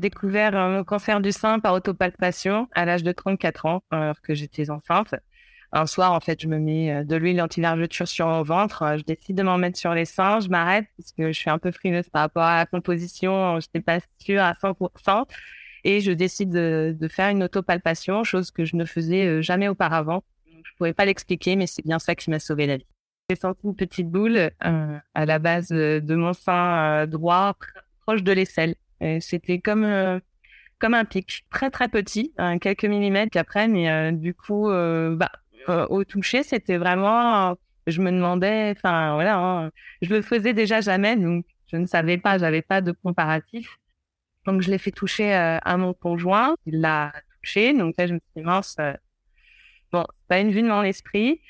Découvert un cancer du sein par autopalpation à l'âge de 34 ans, alors que j'étais enceinte. Un soir, en fait, je me mets euh, de l'huile anti-largeture sur mon ventre. Je décide de m'en mettre sur les seins. Je m'arrête parce que je suis un peu frileuse par rapport à la composition. Je n'étais pas sûre à 100%. Et je décide de, faire une autopalpation, chose que je ne faisais euh, jamais auparavant. Je pourrais pas l'expliquer, mais c'est bien ça qui m'a sauvé la vie. J'ai senti une petite boule euh, à la base de mon sein droit, proche de l'aisselle. C'était comme comme un pic, très très petit, hein, quelques millimètres après, mais du coup, bah, euh, au toucher, c'était vraiment, je me demandais, enfin voilà, hein, je le faisais déjà jamais, donc je ne savais pas, j'avais pas de comparatif. Donc je l'ai fait toucher euh, à mon conjoint, il l'a touché, donc là je me suis dit mince, euh, bon, pas une vue de mon esprit.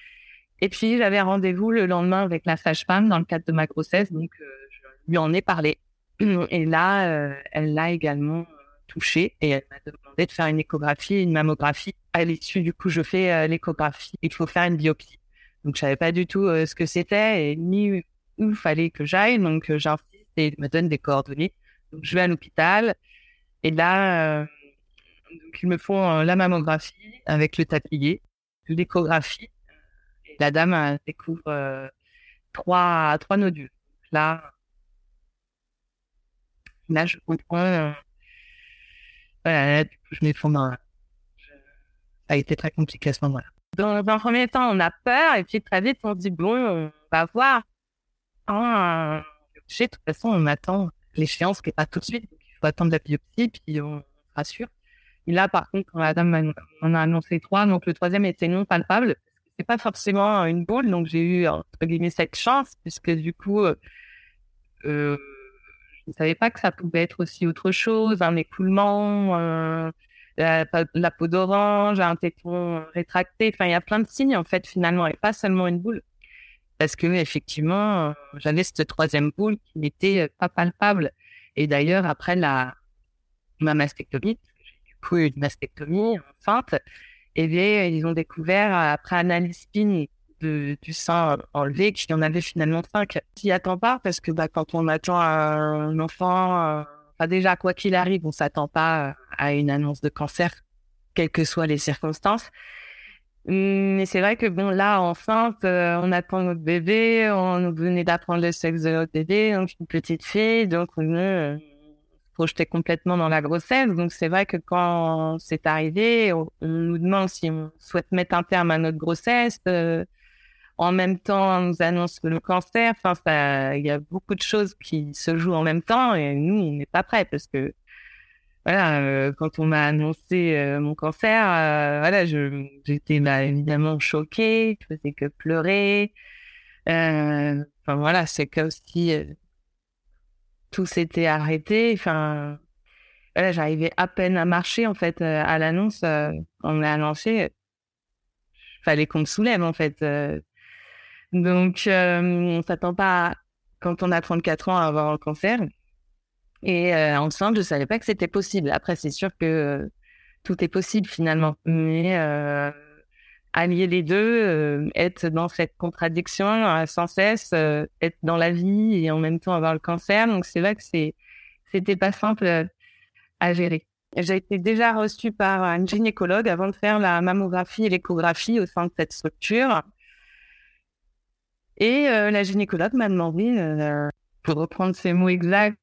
Et puis j'avais rendez-vous le lendemain avec la sage-femme dans le cadre de ma grossesse, donc je lui en ai parlé. Et là, elle l'a également touché et elle m'a demandé de faire une échographie une mammographie. À l'issue, du coup, je fais euh, l'échographie. Il faut faire une biopsie. Donc, je savais pas du tout euh, ce que c'était et ni où il fallait que j'aille. Donc, euh, j'insiste et il me donne des coordonnées. Donc, je vais à l'hôpital et là, ils me font la mammographie avec le tablier, l'échographie. La dame découvre trois, trois nodules. Là, là, je comprends voilà, du coup, je m'effondre. Ça a été très compliqué à ce moment-là. Dans un premier temps, on a peur et puis très vite, on dit bon, on va voir. Ah, de toute façon, on attend l'échéance qui n'est pas tout de suite. il faut attendre la biopsie, puis on rassure. Et là, par contre, quand la dame m'en a annoncé trois, donc le troisième était non palpable. C'est pas forcément une boule, donc j'ai eu entre guillemets cette chance, puisque du coup, euh, euh ne savais pas que ça pouvait être aussi autre chose, un écoulement, euh, la, peau d'orange, un téton rétracté. Enfin, il y a plein de signes en fait finalement, et pas seulement une boule. Parce que effectivement, euh, j'avais cette troisième boule qui n'était euh, pas palpable. Et d'ailleurs, après la ma mastectomie, du coup une mastectomie enceinte, et eh bien, ils ont découvert après analyse spin de, du sein enlevé, qu'il y en avait finalement cinq. S'y attend pas? Parce que bah, quand on attend un enfant, euh, déjà quoi qu'il arrive, on s'attend pas euh, à une annonce de cancer, quelles que soient les circonstances. Mais c'est vrai que bon là enceinte, euh, on attend notre bébé, on venait d'apprendre le sexe de notre bébé, donc une petite fille, donc on me projetait complètement dans la grossesse. Donc c'est vrai que quand c'est arrivé, on, nous demande si on souhaite mettre un terme à notre grossesse. En même temps, on nous annonce le cancer. Enfin, il y a beaucoup de choses qui se jouent en même temps et nous, on n'est pas prêts parce que voilà, euh, quand on m'a annoncé euh, mon cancer, euh, voilà, j'étais bah, évidemment choquée, je faisais que pleurer. Enfin voilà, c'est comme si tout s'était arrêté. Enfin voilà, j'arrivais à peine à marcher en fait à l'annonce. on m'a annoncé, fallait qu'on me soulève en fait. Donc, euh, on s'attend pas, quand on a 34 ans, à avoir un cancer. Et euh, ensemble, je savais pas que c'était possible. Après, c'est sûr que euh, tout est possible finalement. Mais euh, allier les deux, euh, être dans cette contradiction sans cesse, être dans la vie et en même temps avoir le cancer. Donc, c'est vrai que c'est, c'était pas simple à gérer. J'ai été déjà reçue par un gynécologue avant de faire la mammographie et l'échographie au sein de cette structure. Et euh, la gynécologue m'a demandé, euh, pour reprendre ses mots exacts,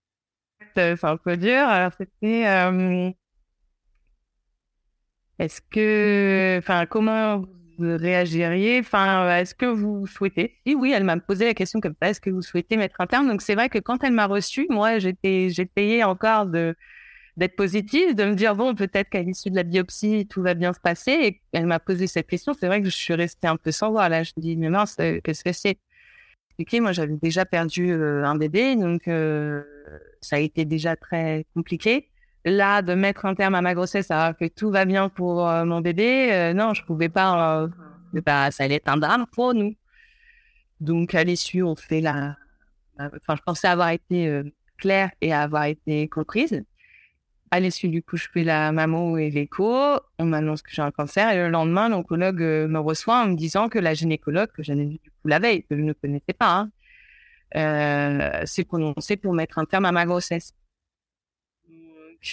euh, c'est un peu dur, alors c'était est-ce que, enfin, comment vous réagiriez? Enfin, est-ce que vous souhaitez? Oui, oui, elle m'a posé la question comme ça. Est-ce que vous souhaitez mettre un terme? Donc, c'est vrai que quand elle m'a reçue, moi, j'étais, j'ai payé encore de d'être positive, de me dire bon, peut-être qu'à l'issue de la biopsie, tout va bien se passer. Et elle m'a posé cette question. C'est vrai que je suis restée un peu sans voix là. Je me dis mais mince, qu'est-ce que c'est? Moi, j'avais déjà perdu euh, un bébé, donc euh, ça a été déjà très compliqué. Là, de mettre un terme à ma grossesse, alors que tout va bien pour euh, mon bébé, non, je pouvais pas. Bah, ça allait être un drame pour nous. Donc, à l'issue, on fait la. Enfin, je pensais avoir été claire et avoir été comprise. À l'issue, du coup, je fais la mammo et l'écho. On m'annonce que j'ai un cancer. Et le lendemain, l'oncologue euh, me reçoit en me disant que la gynécologue, que j'avais vue la veille, que je ne connaissais pas, hein, euh, s'est prononcée pour mettre un terme à ma grossesse.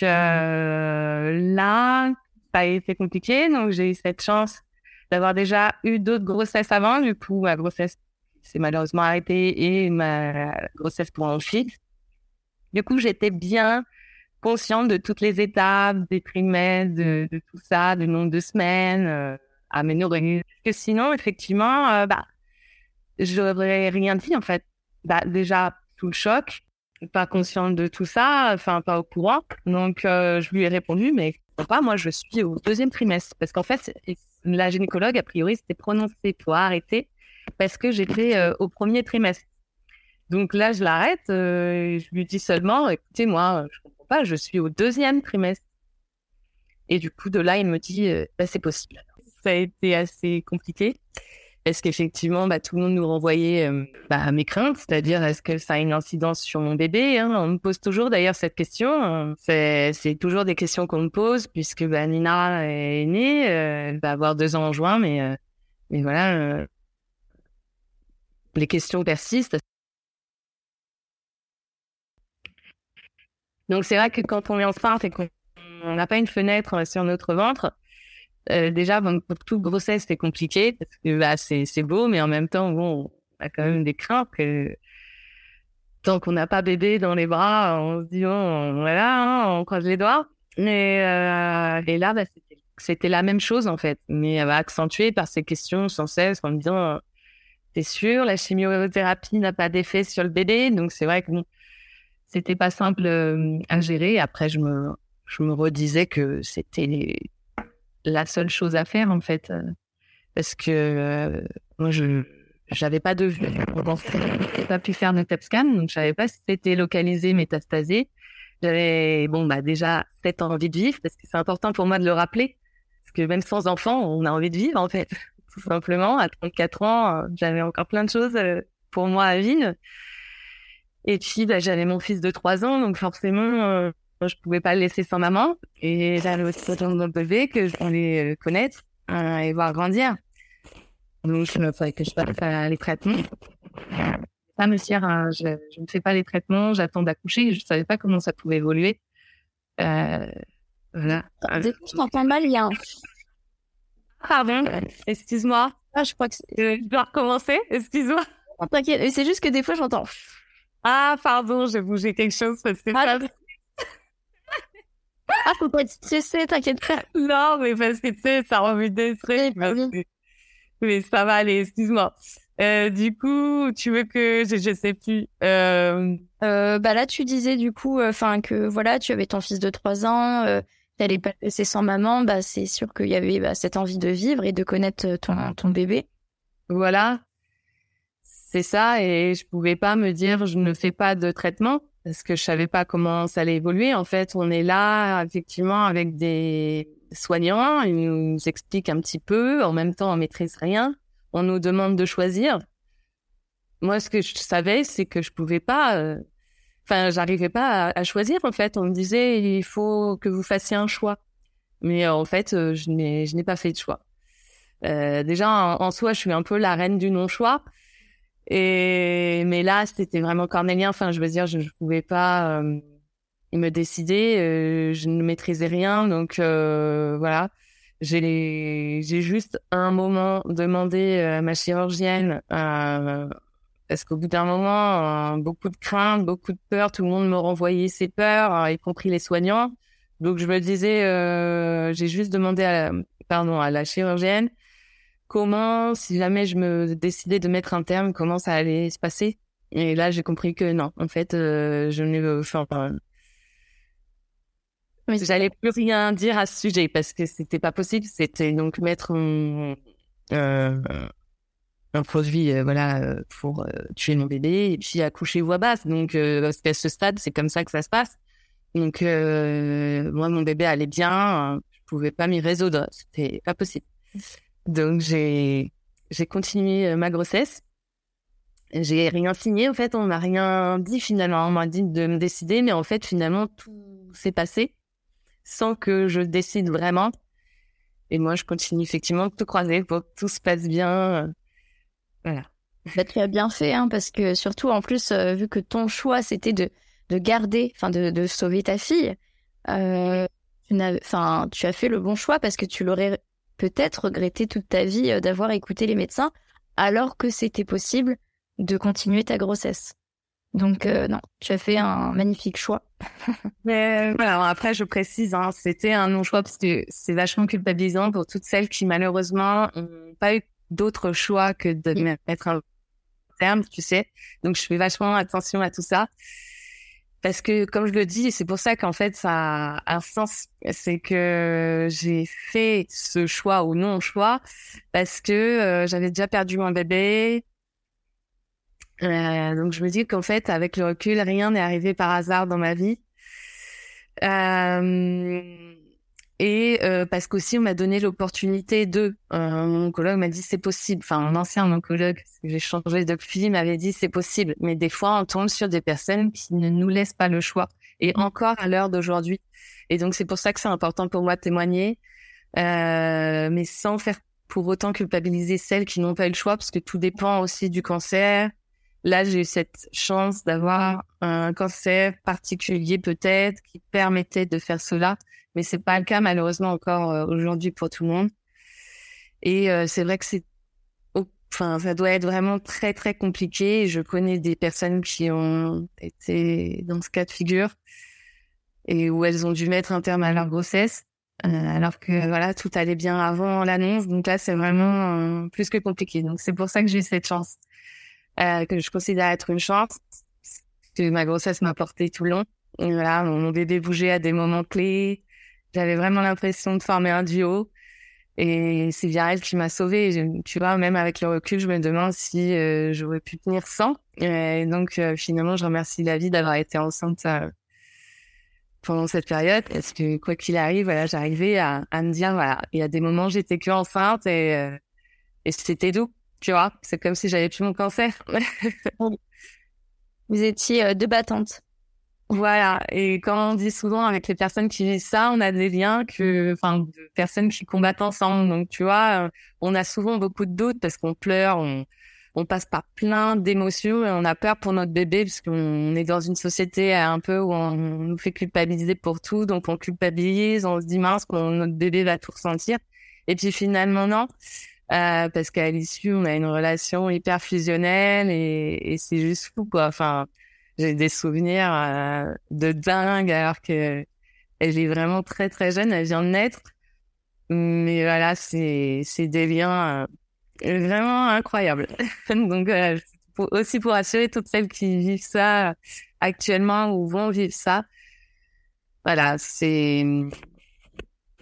euh, là, ça a été compliqué. Donc, j'ai eu cette chance d'avoir déjà eu d'autres grossesses avant. Du coup, ma grossesse s'est malheureusement arrêtée et ma grossesse pour mon fils. Du coup, j'étais bien consciente de toutes les étapes, des trimestres, de, tout ça, du nombre de semaines euh, à m'améliorer. Parce que sinon, effectivement, euh, bah, j'aurais rien dit en fait. Bah, déjà, tout le choc, pas consciente de tout ça, enfin pas au courant. Donc euh, je lui ai répondu, mais pas, moi je suis au deuxième trimestre. Parce qu'en fait, la gynécologue, a priori, s'était prononcée pour arrêter parce que j'étais euh, au premier trimestre. Donc là, je l'arrête, euh, je lui dis seulement, écoutez, moi, je je suis au deuxième trimestre. Et du coup, de là, il me dit, bah, c'est possible. Ça a été assez compliqué. Est-ce qu'effectivement, bah, tout le monde nous renvoyait euh, bah, mes craintes, c'est-à-dire est-ce que ça a une incidence sur mon bébé hein? On me pose toujours d'ailleurs cette question. Hein. C'est, toujours des questions qu'on me pose puisque bah, Nina est née, euh, elle va avoir deux ans en juin, mais, euh, mais voilà, les questions persistent. Donc c'est vrai que quand on est enceinte et qu'on n'a pas une fenêtre sur notre ventre, euh, déjà, pour toute grossesse, c'est compliqué parce que bah, c'est beau, mais en même temps, bon, on a quand même des craintes que tant qu'on n'a pas bébé dans les bras, on se dit, bon, voilà, hein, on croise les doigts. Mais euh, et là, bah, c'était la même chose en fait, mais accentuée par ces questions sans cesse en me disant, c'est sûr, la chimiothérapie n'a pas d'effet sur le bébé, donc c'est vrai que bon, c'était pas simple euh, à gérer. Après, je me, je me redisais que c'était la seule chose à faire en fait, euh, parce que euh, moi je j'avais pas de j'ai pas pu faire de TAP scan, donc je savais pas si c'était localisé, métastasé. J'avais bon bah déjà cette envie de vivre parce que c'est important pour moi de le rappeler parce que même sans enfant, on a envie de vivre en fait, tout simplement. À 34 ans, j'avais encore plein de choses pour moi à vivre. Et puis bah, j'avais mon fils de 3 ans, donc forcément je pouvais pas le laisser sans maman. Et j'avais aussi autant de bébé que je voulais connaître euh, et voir grandir. Donc, il fallait que je fasse les traitements. Ça me sert, je, ne fais pas les traitements, j'attends d'accoucher. Je ne savais pas comment ça pouvait évoluer. Euh, voilà. je t'entends mal, il y a un... Pardon, excuse-moi. Ah, je crois que je dois recommencer, excuse-moi. T'inquiète, c'est juste que des fois j'entends. Ah, pardon, j'ai bougé quelque chose parce que ah, ah, faut pas être stressé, t'inquiète pas. Non, mais parce que tu sais, ça remet des stress. Mais ça va aller, excuse-moi. Euh, du coup, tu veux que je, je sais plus. Euh... Euh, bah là, tu disais du coup, enfin que voilà, tu avais ton fils de 3 ans, t'allais pas laisser sans maman. Bah c'est sûr qu'il y avait bah, cette envie de vivre et de connaître ton ton bébé. Voilà, c'est ça. Et je pouvais pas me dire, je ne fais pas de traitement parce que je savais pas comment ça allait évoluer. En fait, on est là effectivement avec des soignants, ils nous expliquent un petit peu, en même temps on maîtrise rien, on nous demande de choisir. Moi, ce que je savais, c'est que je pouvais pas, euh, enfin, j'arrivais pas à, choisir. En fait, on me disait il faut que vous fassiez un choix, mais euh, en fait, euh, je n'ai pas fait de choix. déjà en, en, soi, je suis un peu la reine du non choix. Et mais là, c'était vraiment cornélien. Enfin, je veux dire, je ne pouvais pas euh, me décider. Euh, je ne maîtrisais rien, donc euh, voilà. J'ai j'ai juste un moment demandé à ma chirurgienne parce qu'au bout d'un moment, beaucoup de crainte, beaucoup de peur, tout le monde me renvoyait ses peurs, y compris les soignants. Donc je me disais, j'ai juste demandé à pardon à la chirurgienne comment, si jamais je me décidais de mettre un terme, comment ça allait se passer? Et là, j'ai compris que non, en fait, euh, je ne enfin, j'allais plus rien dire à ce sujet parce que c'était pas possible. C'était donc mettre un, euh, un produit, euh, voilà, pour tuer mon bébé et puis accoucher voix basse. Donc, à ce stade, c'est comme ça que ça se passe. Donc, moi, mon bébé allait bien, je pouvais pas m'y résoudre, c'était pas possible. Donc j'ai j'ai continué euh, ma grossesse. J'ai rien signé, en fait, on m'a rien dit finalement. On m'a dit de me décider, mais en fait, finalement, tout s'est passé sans que je décide vraiment. Et moi, je continue effectivement de tout croiser pour que tout se passe bien. Voilà. Bah, tu as bien fait, hein, parce que surtout, en plus, euh, vu que ton choix, c'était de, de garder, enfin, de, de sauver ta fille, euh, tu, enfin, tu as fait le bon choix parce que tu l'aurais peut-être regretté toute ta vie euh, d'avoir écouté les médecins alors que c'était possible de continuer ta grossesse. Donc euh, non, tu as fait un magnifique choix. Mais voilà, après je précise, hein, c'était un non-choix parce que c'est vachement culpabilisant pour toutes celles qui malheureusement n'ont pas eu d'autre choix que de mettre un terme, tu sais. Donc je fais vachement attention à tout ça. Parce que, comme je le dis, c'est pour ça qu'en fait, ça a un sens. C'est que j'ai fait ce choix ou non-choix parce que euh, j'avais déjà perdu mon bébé. Euh, donc, je me dis qu'en fait, avec le recul, rien n'est arrivé par hasard dans ma vie. Euh, et euh, parce qu'aussi on m'a donné l'opportunité de euh, mon oncologue m'a dit c'est possible. Enfin un ancien oncologue que j'ai changé depuis m'avait dit c'est possible. Mais des fois on tombe sur des personnes qui ne nous laissent pas le choix. Et encore à l'heure d'aujourd'hui. Et donc c'est pour ça que c'est important pour moi de témoigner. Euh, mais sans faire pour autant culpabiliser celles qui n'ont pas eu le choix parce que tout dépend aussi du cancer là j'ai eu cette chance d'avoir un cancer particulier peut-être qui permettait de faire cela mais c'est pas le cas malheureusement encore euh, aujourd'hui pour tout le monde. Et euh, c'est vrai que c'est, enfin, ça doit être vraiment très très compliqué. Je connais des personnes qui ont été dans ce cas de figure et où elles ont dû mettre un terme à leur grossesse, euh, alors que voilà tout allait bien avant l'annonce. Donc là, c'est vraiment plus que compliqué. Donc c'est pour ça que j'ai cette chance que je considère être une chance que ma grossesse m'a porté tout le long. Et voilà, mon bébé bougeait à des moments clés. J'avais vraiment l'impression de former un duo. Et c'est Viarel qui m'a sauvée. Tu vois, même avec le recul, je me demande si euh, j'aurais pu tenir sans. Et donc, euh, finalement, je remercie la d'avoir été enceinte euh, pendant cette période. Parce que, quoi qu'il arrive, voilà, j'arrivais à, à, me dire, voilà, il y a des moments, j'étais que enceinte et, et c'était doux. Tu vois, c'est comme si j'avais plus mon cancer. Vous étiez deux battantes. Voilà. Et quand on dit souvent avec les personnes qui vivent ça, on a des liens que, enfin, de personnes qui combattent ensemble. Donc, tu vois, euh, on a souvent beaucoup de doutes parce qu'on pleure, on, on passe par plein d'émotions et on a peur pour notre bébé parce qu'on est dans une société un peu où on nous fait culpabiliser pour tout. Donc, on culpabilise, on se dit mince, notre bébé va tout ressentir. Et puis finalement, non. Euh, parce qu'à l'issue, on a une relation hyper fusionnelle et, et c'est juste fou, quoi. Enfin, j'ai des souvenirs euh, de dingue alors que elle est vraiment très très jeune, elle vient de naître. Mais voilà, c'est des liens euh, vraiment incroyables. Donc euh, aussi pour assurer toutes celles qui vivent ça actuellement ou vont vivre ça. Voilà, c'est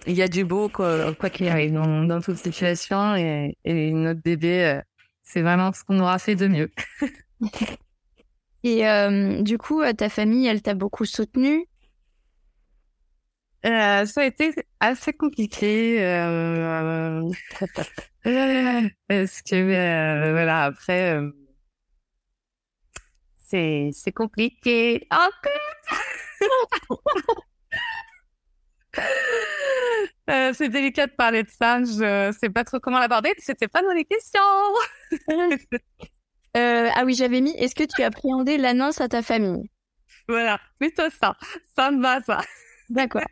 il y a du beau quoi qu'il arrive dans, dans toute situation et, et notre bébé c'est vraiment ce qu'on aura fait de mieux. Et euh, du coup, euh, ta famille, elle t'a beaucoup soutenu euh, Ça a été assez compliqué. Euh, parce que, voilà, après, c'est, c'est compliqué. Euh, c'est délicat de parler de ça. Je sais pas trop comment l'aborder. C'était pas dans les questions. Euh, ah oui, j'avais mis, est-ce que tu appréhendais l'annonce à ta famille? Voilà, plutôt ça. Ça me va, ça. D'accord.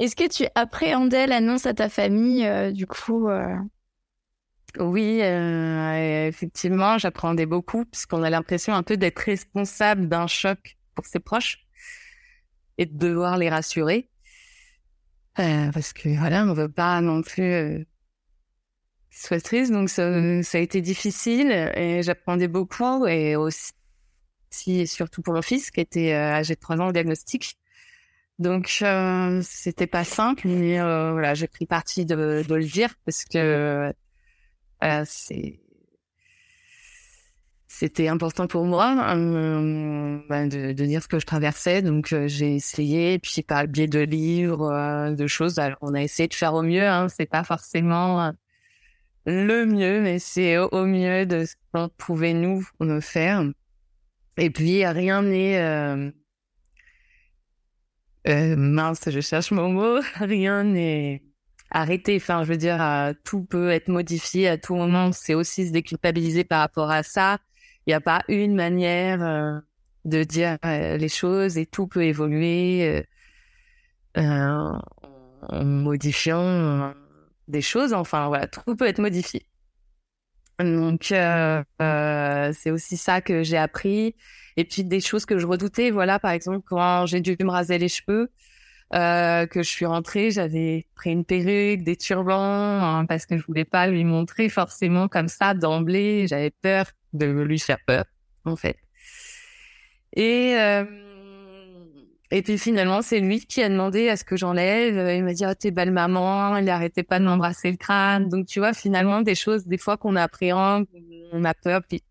Est-ce que tu appréhendais l'annonce à ta famille, euh, du coup euh? Oui, effectivement, j'appréhendais beaucoup, puisqu'on a l'impression un peu d'être responsable d'un choc pour ses proches et de devoir les rassurer. Parce que voilà, on veut pas non plus soit triste. Donc ça, ça, a été difficile et j'apprenais beaucoup et aussi surtout pour mon fils qui était euh, âgé de 3 ans au diagnostic. Donc euh, c'était pas simple, mais euh, voilà, j'ai pris parti de, de, le dire parce que euh, c'est c'était important pour moi ben, de, de, dire ce que je traversais. Donc j'ai essayé, puis par le biais de livres, de choses, alors, on a essayé de faire au mieux. Hein, c'est pas forcément le mieux, mais c'est au mieux de ce qu'on pouvait nous me faire. Et puis rien n'est euh, euh, mince, je cherche mon mot. Rien n'est arrêté. Enfin, je veux dire, euh, tout peut être modifié à tout moment. C'est aussi se déculpabiliser par rapport à ça. Il n'y a pas une manière de dire les choses et tout peut évoluer. en modifiant des choses. Enfin, voilà, tout peut être modifié. Donc, c'est aussi ça que j'ai appris. Et puis, des choses que je redoutais. Voilà, par exemple, quand j'ai dû me raser les cheveux, euh, que je suis rentrée, j'avais pris une perruque, des turbans, hein, parce que je voulais pas lui montrer forcément comme ça d'emblée. J'avais peur de lui faire peur, en fait. Et euh, et puis finalement, c'est lui qui a demandé à ce que j'enlève. Il m'a dit, oh, t'es belle maman. Il arrêtait pas de m'embrasser le crâne. Donc, tu vois, finalement, des choses, des fois qu'on appréhende, on a peur. Puis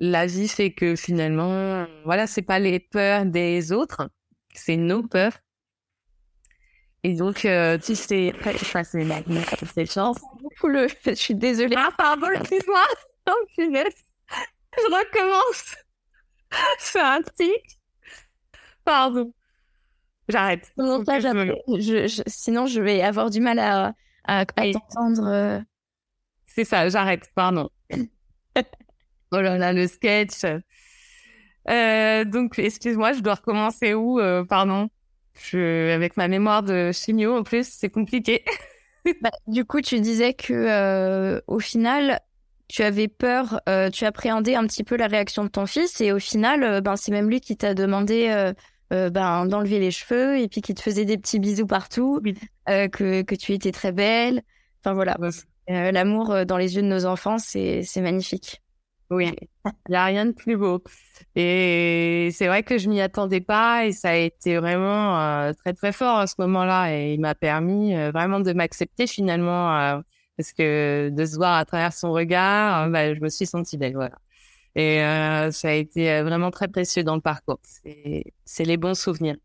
la vie fait que finalement, voilà, c'est pas les peurs des autres, c'est nos peurs. Et donc, euh, tu sais, ça c'est ma c'est chance. Le... Je suis désolée. Ah, pardon, excuse-moi. Oh, Je recommence. C'est un tic. Pardon. J'arrête. sinon, je vais avoir du mal à, à, t'entendre. Euh. C'est ça, j'arrête, pardon. oh là là, le sketch. Euh, donc, excuse-moi, je dois recommencer où, euh, pardon? Je, Avec ma mémoire de chimio, en plus, c'est compliqué. bah, du coup, tu disais que au final, tu avais peur, tu appréhendais un petit peu la réaction de ton fils, et au final, ben, c'est même lui qui t'a demandé euh, ben, d'enlever les cheveux et puis qui te faisait des petits bisous partout, euh, que, que tu étais très belle. Enfin voilà, euh, l'amour dans les yeux de nos enfants, c'est magnifique. Oui, il n'y a rien de plus beau. Et c'est vrai que je m'y attendais pas et ça a été vraiment très très fort à ce moment-là et il m'a permis vraiment de m'accepter finalement parce que de se voir à travers son regard, bah, je me suis sentie belle. Voilà. Et euh, ça a été euh, vraiment très précieux dans le parcours. C'est les bons souvenirs.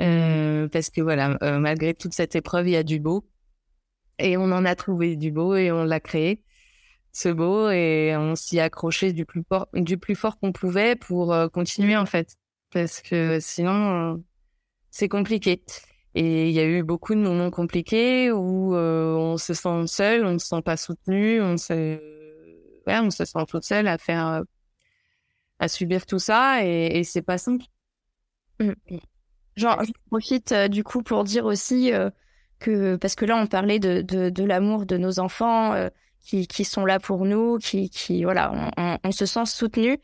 Euh, parce que voilà, euh, malgré toute cette épreuve, il y a du beau. Et on en a trouvé du beau et on l'a créé, ce beau, et on s'y accrochait du plus fort, qu'on pouvait pour euh, continuer en fait. Parce que sinon, c'est compliqué. Et il y a eu beaucoup de moments compliqués où on se sent seul, on ne se sent pas soutenu, on se on se sent toute seule à faire, euh, à subir tout ça et, c'est pas simple. Mm. Genre, je profite euh, du coup pour dire aussi euh, que, parce que là, on parlait de, de, l'amour de nos enfants qui, qui sont là pour nous, qui, qui voilà, on, se sent soutenu.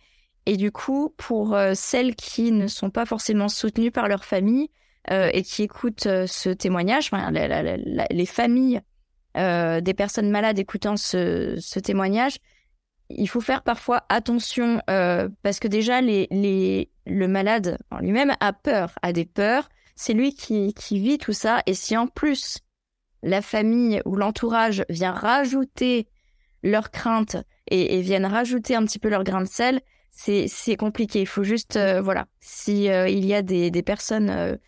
Et du coup, pour celles qui ne sont pas forcément soutenues par leur famille et qui écoutent ce témoignage, les familles des personnes malades écoutant ce, témoignage, il faut faire parfois attention euh, parce que déjà le malade en lui-même a peur, a des peurs. C'est lui qui, vit tout ça et si en plus la famille ou l'entourage vient rajouter leurs craintes et, viennent rajouter un petit peu leur grain de sel, c'est compliqué. Il faut juste euh, voilà si euh, il y a des personnes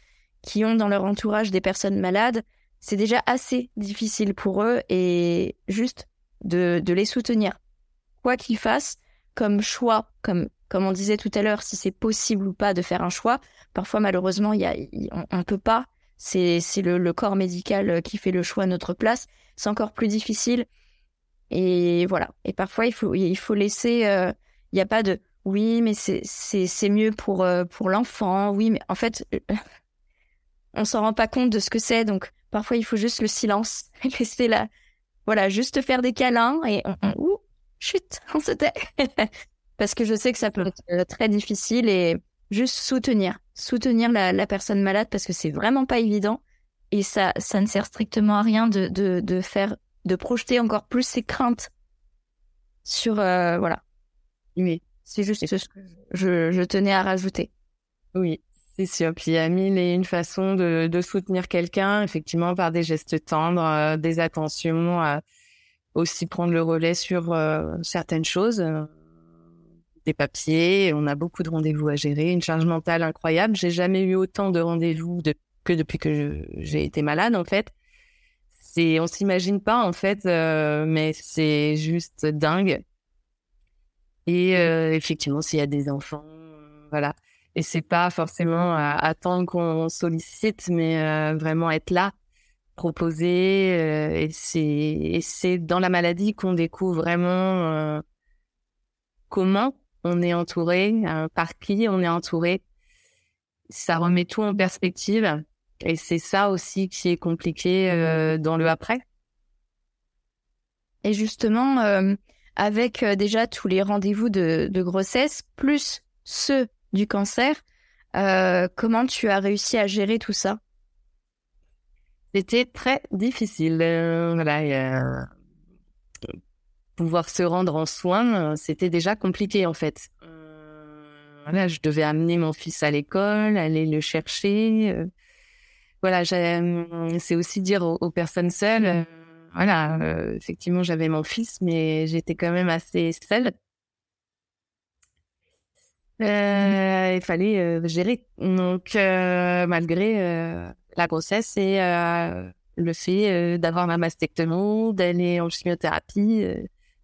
qui ont dans leur entourage des personnes malades, c'est déjà assez difficile pour eux et juste de, de les soutenir quoi qu'il fasse, comme choix, comme, comme on disait tout à l'heure, si c'est possible ou pas de faire un choix, parfois malheureusement, y a, on ne peut pas. C'est, c'est le, corps médical euh, qui fait le choix à notre place. C'est encore plus difficile. Et voilà. Et parfois, il faut, il faut laisser. Euh, il n'y a pas de oui, mais c'est mieux pour, euh, pour l'enfant. Oui, mais en fait, on s'en rend pas compte de ce que c'est. Donc, parfois, il faut juste le silence. Laisser là. Voilà, juste faire des câlins et on, chut, on se tait. Parce que je sais que ça peut être euh, très difficile et juste soutenir, soutenir la, personne malade parce que c'est vraiment pas évident et ça, ça ne sert strictement à rien de, de, faire, de projeter encore plus ses craintes sur, euh, voilà. Oui, c'est juste ce que je, je tenais à rajouter. Oui, c'est sûr. Puis il y a mille et une façons de, de soutenir quelqu'un, effectivement, par des gestes tendres, euh, des attentions, aussi prendre le relais sur euh, certaines choses, euh, des papiers. On a beaucoup de rendez-vous à gérer, une charge mentale incroyable. J'ai jamais eu autant de rendez-vous que depuis que j'ai été malade, en fait. C'est, on s'imagine pas, en fait, euh, mais c'est juste dingue. Et effectivement, s'il y a des enfants, voilà. Et c'est pas forcément attendre qu'on sollicite, mais vraiment être là proposer. Euh, et c'est c'est dans la maladie qu'on découvre vraiment euh, comment on est entouré, euh, par qui on est entouré. Ça remet tout en perspective. et c'est ça aussi qui est compliqué euh, dans le après. Et justement, euh, avec euh, déjà tous les rendez-vous de, de, grossesse, plus ceux du cancer, comment tu as réussi à gérer tout ça? C'était très difficile. voilà, pouvoir se rendre en soins, c'était déjà compliqué en fait. voilà, je devais amener mon fils à l'école, aller le chercher voilà, c'est aussi dire aux, personnes seules, euh, voilà, euh, effectivement, j'avais mon fils, mais j'étais quand même assez seule. Euh, il fallait gérer. Donc, malgré la grossesse et le fait d'avoir ma mastectomie, d'aller en chimiothérapie,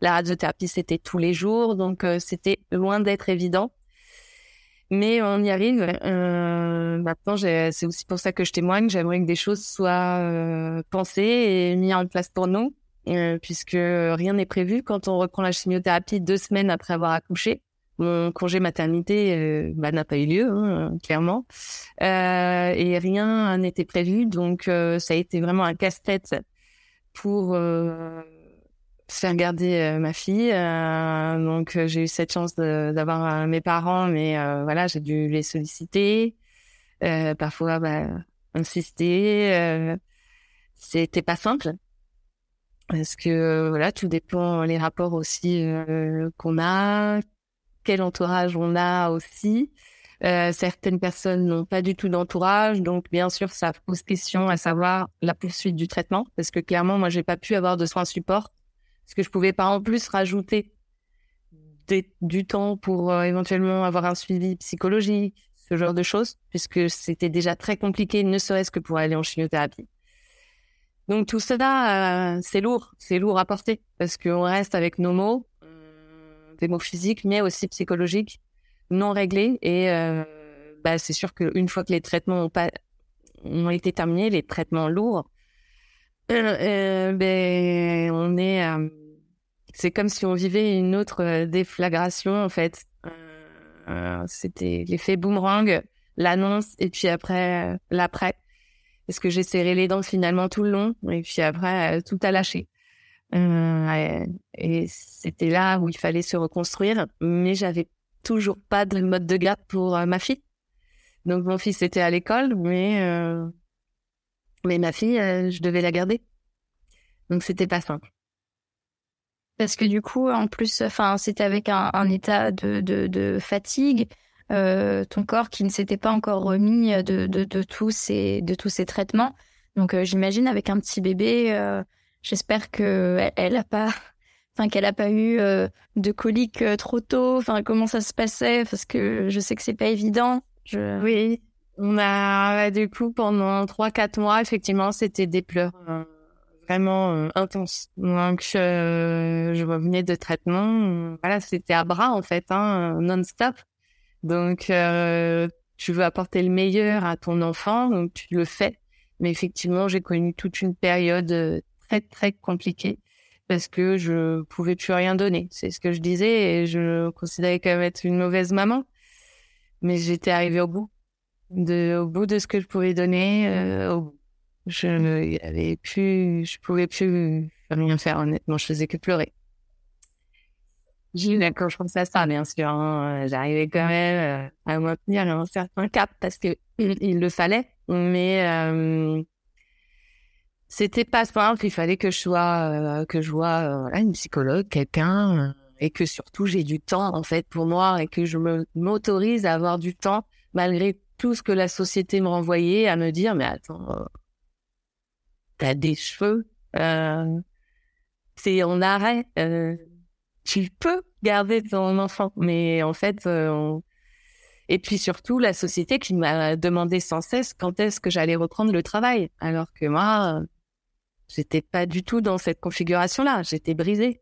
la radiothérapie, c'était tous les jours, donc c'était loin d'être évident mais on y arrive. Euh, maintenant, c'est aussi pour ça que je témoigne. J'aimerais que des choses soient euh, pensées et mises en place pour nous, euh, puisque rien n'est prévu quand on reprend la chimiothérapie deux semaines après avoir accouché. Mon congé maternité euh, bah, n'a pas eu lieu, hein, clairement, euh, et rien n'était prévu, donc ça a été vraiment un casse-tête pour faire garder euh, ma fille. Euh, donc euh, j'ai eu cette chance d'avoir mes parents, mais voilà, j'ai dû les solliciter, parfois bah, insister. C'était pas simple parce que voilà, tout dépend les rapports aussi qu'on a, quel entourage on a aussi. Euh, certaines personnes n'ont pas du tout d'entourage, donc bien sûr ça pose question à savoir la poursuite du traitement, parce que clairement moi j'ai pas pu avoir de soins support est-ce que je pouvais pas en plus rajouter du temps pour euh, éventuellement avoir un suivi psychologique, ce genre de choses, puisque c'était déjà très compliqué, ne serait-ce que pour aller en chimiothérapie. Donc tout cela, euh, c'est lourd, c'est lourd à porter, parce qu'on reste avec nos mots, des mots physiques, mais aussi psychologiques, non réglés. Et bah, c'est sûr qu'une fois que les traitements ont, pas, ont été terminés, les traitements lourds, euh, ben, on est. Euh, c'est comme si on vivait une autre euh, déflagration, en fait. C'était l'effet boomerang, l'annonce, et puis après, l'après. Est-ce que j'ai serré les dents finalement tout le long, et puis après, tout a lâché. Et c'était là où il fallait se reconstruire, mais j'avais toujours pas de mode de garde pour ma fille. Donc mon fils était à l'école, mais mais ma fille, euh, je devais la garder. Donc c'était pas simple. Parce que du coup, en plus, enfin, c'était avec un, état de, de, fatigue, euh, ton corps qui ne s'était pas encore remis de, de, tous ces de tous ces traitements. Donc euh, j'imagine avec un petit bébé, j'espère que elle, a pas, enfin qu'elle a pas eu de colique trop tôt. Enfin comment ça se passait? Parce que je sais que c'est pas évident. Je... Oui, on a, du coup, pendant 3-4 mois, effectivement, c'était des pleurs euh, vraiment euh, intenses. Donc, je revenais de traitement. voilà, c'était à bras, en fait, hein, non-stop. Donc, euh, tu veux apporter le meilleur à ton enfant, donc tu le fais. Mais effectivement, j'ai connu toute une période très, très compliquée parce que je pouvais plus rien donner. C'est ce que je disais et je considérais comme être une mauvaise maman. Mais j'étais arrivée au bout de, au bout de ce que je pouvais donner, euh, je ne plus, je pouvais plus rien faire honnêtement, je faisais que pleurer. J'ai quand je pensais à ça, bien sûr, hein, j'arrivais quand même euh, à maintenir un certain cap parce que il, le fallait, mais euh, c'était pas simple. Il fallait que je sois, euh, que je vois une psychologue, quelqu'un, et que surtout j'ai du temps en fait pour moi et que je m'autorise à avoir du temps malgré tout ce que la société me renvoyait à me dire, mais attends, euh, t'as des cheveux, euh, c'est en arrêt, euh, tu peux garder ton enfant. Mais en fait, euh, et puis surtout la société qui m'a demandé sans cesse quand est-ce que j'allais reprendre le travail, alors que moi, j'étais pas du tout dans cette configuration-là, j'étais brisée.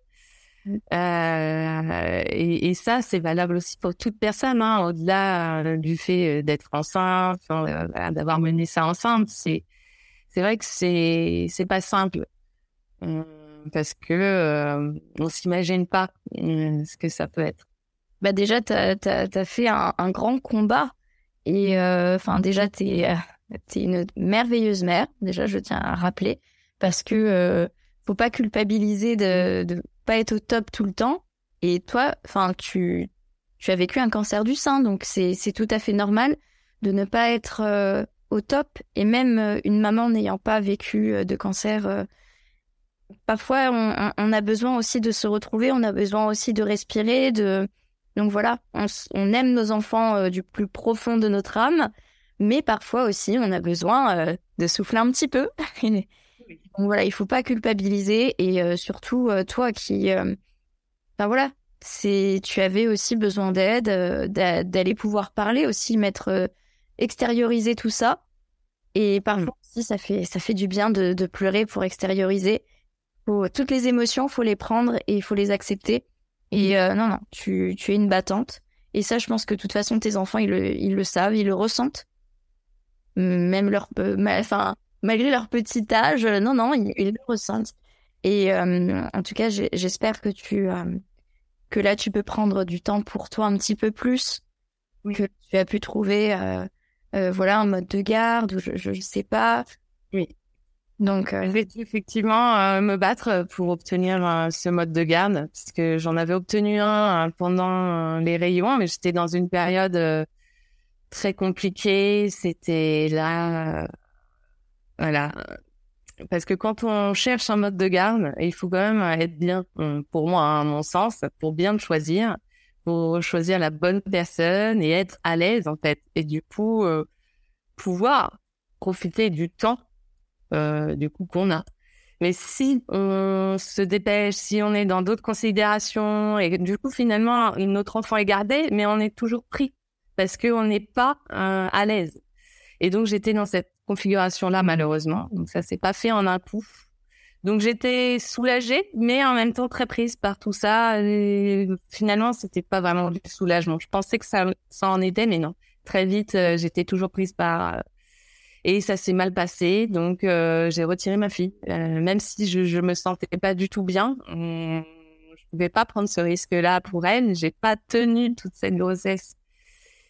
Euh, et, et, ça, c'est valable aussi pour toute personne, hein, au-delà euh, du fait euh, d'être enceinte, d'avoir mené ça ensemble. C'est c'est vrai que c'est c'est pas simple parce que on s'imagine pas ce que ça peut être. Bah déjà, t'as as, as, fait un, un, grand combat et enfin déjà t'es T'es une merveilleuse mère. Déjà, je tiens à rappeler parce que euh, faut pas culpabiliser de de pas être au top tout le temps. Et toi, enfin, tu tu as vécu un cancer du sein, donc c'est c'est tout à fait normal de ne pas être euh, au top. Et même euh, une maman n'ayant pas vécu euh, de cancer, parfois on, on, a besoin aussi de se retrouver, on a besoin aussi de respirer, de donc voilà, on, on aime nos enfants du plus profond de notre âme, mais parfois aussi on a besoin de souffler un petit peu. Donc voilà, il faut pas culpabiliser et euh, surtout euh, toi qui, euh, enfin voilà, c'est, tu avais aussi besoin d'aide, d'aller pouvoir parler aussi, mettre, extérioriser tout ça. Et parfois mm. aussi, ça fait, ça fait du bien de, de pleurer pour extérioriser. Faut, toutes les émotions, faut les prendre et il faut les accepter. Et non, non, tu, tu es une battante. Et ça, je pense que de toute façon, tes enfants, ils le, ils le savent, ils le ressentent. Même leur, enfin, malgré leur petit âge, euh, non, non, ils, le ressentent. Et euh, en tout cas, j'espère que tu euh, que là, tu peux prendre du temps pour toi un petit peu plus, que tu as pu trouver, voilà, un mode de garde ou je, ne sais pas. Oui. Donc, je vais effectivement me battre pour obtenir ce mode de garde, parce que j'en avais obtenu un pendant les rayons, mais j'étais dans une période très compliquée. C'était là voilà. Parce que quand on cherche un mode de garde, il faut quand même être bien, pour moi, hein, à mon sens, pour bien le choisir, pour choisir la bonne personne et être à l'aise, en fait. Et du coup, euh, pouvoir profiter du temps, euh, du coup, qu'on a. Mais si on se dépêche, si on est dans d'autres considérations, et du coup, finalement, notre enfant est gardé, mais on est toujours pris parce qu'on n'est pas euh, à l'aise. Et donc, j'étais dans cette configuration-là, malheureusement. Donc, ça s'est pas fait en un coup. Donc, j'étais soulagée, mais en même temps très prise par tout ça. Et finalement, c'était pas vraiment du soulagement. Je pensais que ça, ça en était, mais non. Très vite, euh, j'étais toujours prise par... Euh, et ça s'est mal passé, donc euh, j'ai retiré ma fille. même si je, je me sentais pas du tout bien, je pouvais pas prendre ce risque-là pour elle. J'ai pas tenu toute cette grossesse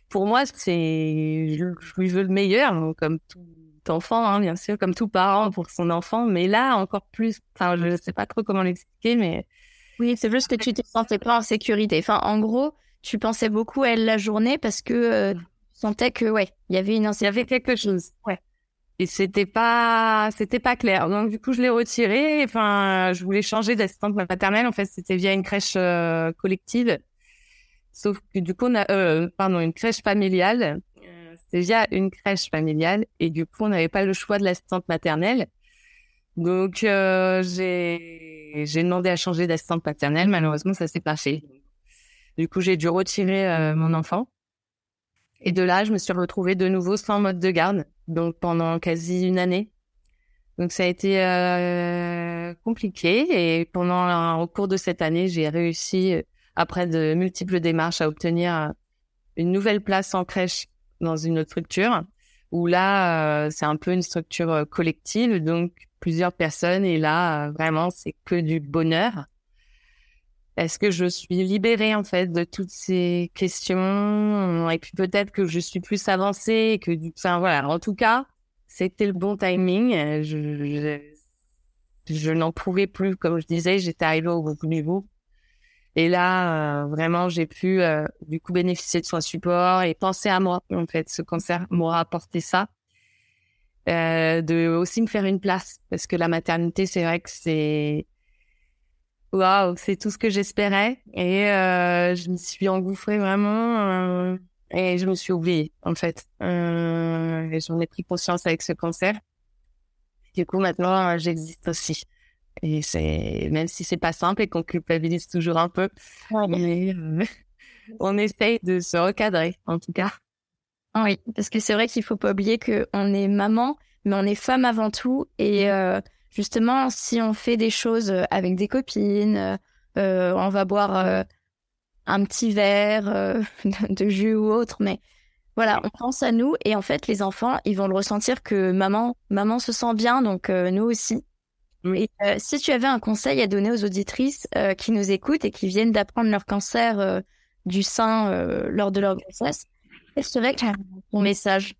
pour moi, c'est, je, lui veux le meilleur, comme tout enfant, hein, bien sûr, comme tout parent pour son enfant, mais là, encore plus, enfin, je ne sais pas trop comment l'expliquer, mais. Oui, c'est juste que tu te sentais pas en sécurité. Enfin, en gros, tu pensais beaucoup à elle la journée parce que euh, tu sentais que, ouais, il y avait une Il y avait quelque chose. Ouais. Et c'était pas, c'était pas clair. Donc, du coup, je l'ai retiré. Enfin, je voulais changer d'assistante maternelle. En fait, c'était via une crèche euh, collective. Sauf que du coup, on a, euh, pardon, une crèche familiale. C'était via une crèche familiale et du coup, on n'avait pas le choix de l'assistante maternelle. Donc, euh, j'ai demandé à changer d'assistante maternelle. Malheureusement, ça s'est pas fait. Du coup, j'ai dû retirer euh, mon enfant. Et de là, je me suis retrouvée de nouveau sans mode de garde, donc pendant quasi une année. Donc, ça a été euh, compliqué. Et pendant, au cours de cette année, j'ai réussi après de multiples démarches à obtenir une nouvelle place en crèche dans une autre structure où là euh, c'est un peu une structure euh, collective. Donc plusieurs personnes et là vraiment c'est que du bonheur. Est-ce que je suis libérée en fait de toutes ces questions? Et puis peut-être que je suis plus avancée que du enfin voilà. En tout cas c'était le bon timing. Je, je, je n'en pouvais plus comme je disais. J'étais arrivée au du bout et là, euh, vraiment, j'ai pu euh, du coup bénéficier de son support et penser à moi. En fait, ce concert m'aura apporté ça, euh, de aussi me faire une place parce que la maternité, c'est vrai que c'est waouh, c'est tout ce que j'espérais et euh, je me suis engouffrée vraiment et je me suis oubliée en fait. et j'en ai pris conscience avec ce concert. Du coup, maintenant, j'existe aussi. Et c'est même si c'est pas simple et qu'on culpabilise toujours un peu, euh, on essaye de se recadrer en tout cas. Oui, parce que c'est vrai qu'il faut pas oublier que on est maman, mais on est femme avant tout. Et mmh. euh, justement, si on fait des choses avec des copines, euh, on va boire un petit verre de jus ou autre, mais voilà, on pense à nous et en fait, les enfants, ils vont le ressentir que maman, maman se sent bien, donc nous aussi. Et euh, si tu avais un conseil à donner aux auditrices euh, qui nous écoutent et qui viennent d'apprendre leur cancer euh, du sein lors de leur grossesse, quel serait ton message?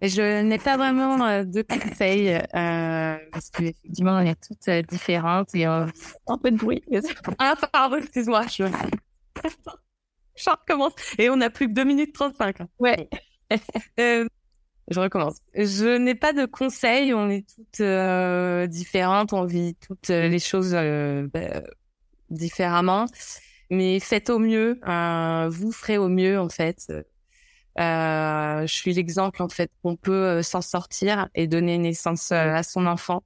Je n'ai pas vraiment de conseils parce que effectivement on est toutes différentes et un peu de bruit. ah pardon, excuse-moi, je... je recommence et on a plus que 2 minutes 35. Ouais. euh, je recommence. Je n'ai pas de conseils, on est toutes euh, différentes, on vit toutes les choses bah, différemment, mais faites au mieux, vous ferez au mieux en fait. Euh, je suis l'exemple en fait qu'on peut euh, s'en sortir et donner naissance euh, à son enfant,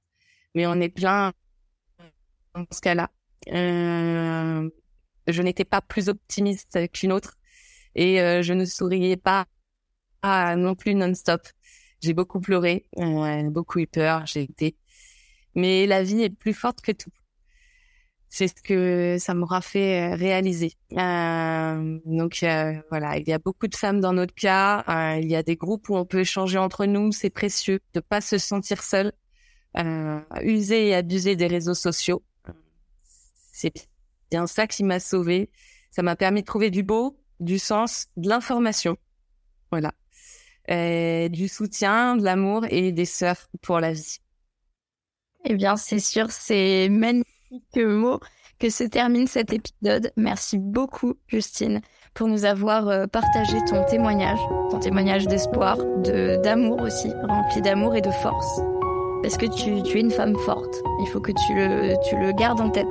mais on est plein dans ce cas-là. Euh, je n'étais pas plus optimiste qu'une autre et je ne souriais pas ah, non plus non-stop. J'ai beaucoup pleuré, beaucoup eu peur, j'ai été. Mais la vie est plus forte que tout c'est ce que ça m'aura fait euh, réaliser. Euh, donc euh, voilà, il y a beaucoup de femmes dans notre cas. Euh, il y a des groupes où on peut échanger entre nous. C'est précieux de pas se sentir seul. Euh, user et abuser des réseaux sociaux, c'est bien ça qui m'a sauvée. Ça m'a permis de trouver du beau, du sens, de l'information. Voilà, du soutien, de l'amour et des sœurs pour la vie. Eh bien, c'est sûr, c'est magnifique mots que se termine cet épisode. Merci beaucoup, Justine, pour nous avoir euh, partagé ton témoignage, ton témoignage d'espoir, de d'amour aussi, rempli d'amour et de force. Parce que tu, tu es une femme forte. Il faut que tu le, tu le gardes en tête.